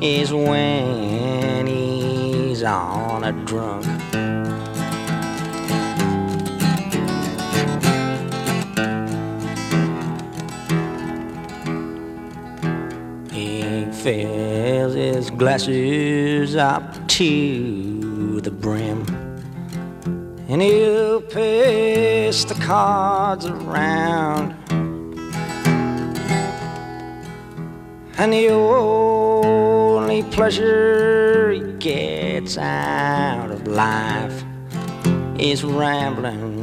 is when he's on a drunk. Fills his glasses up to the brim. And he'll pass the cards around. And the only pleasure he gets out of life is rambling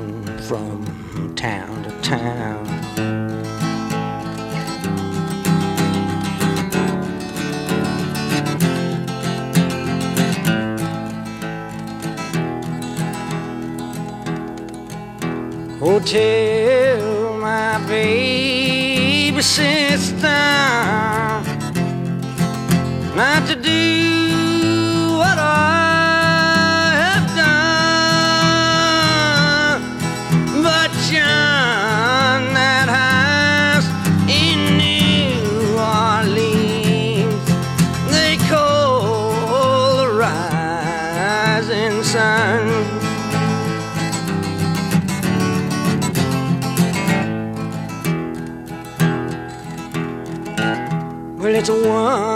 Oh, tell my baby sister. Not to do one.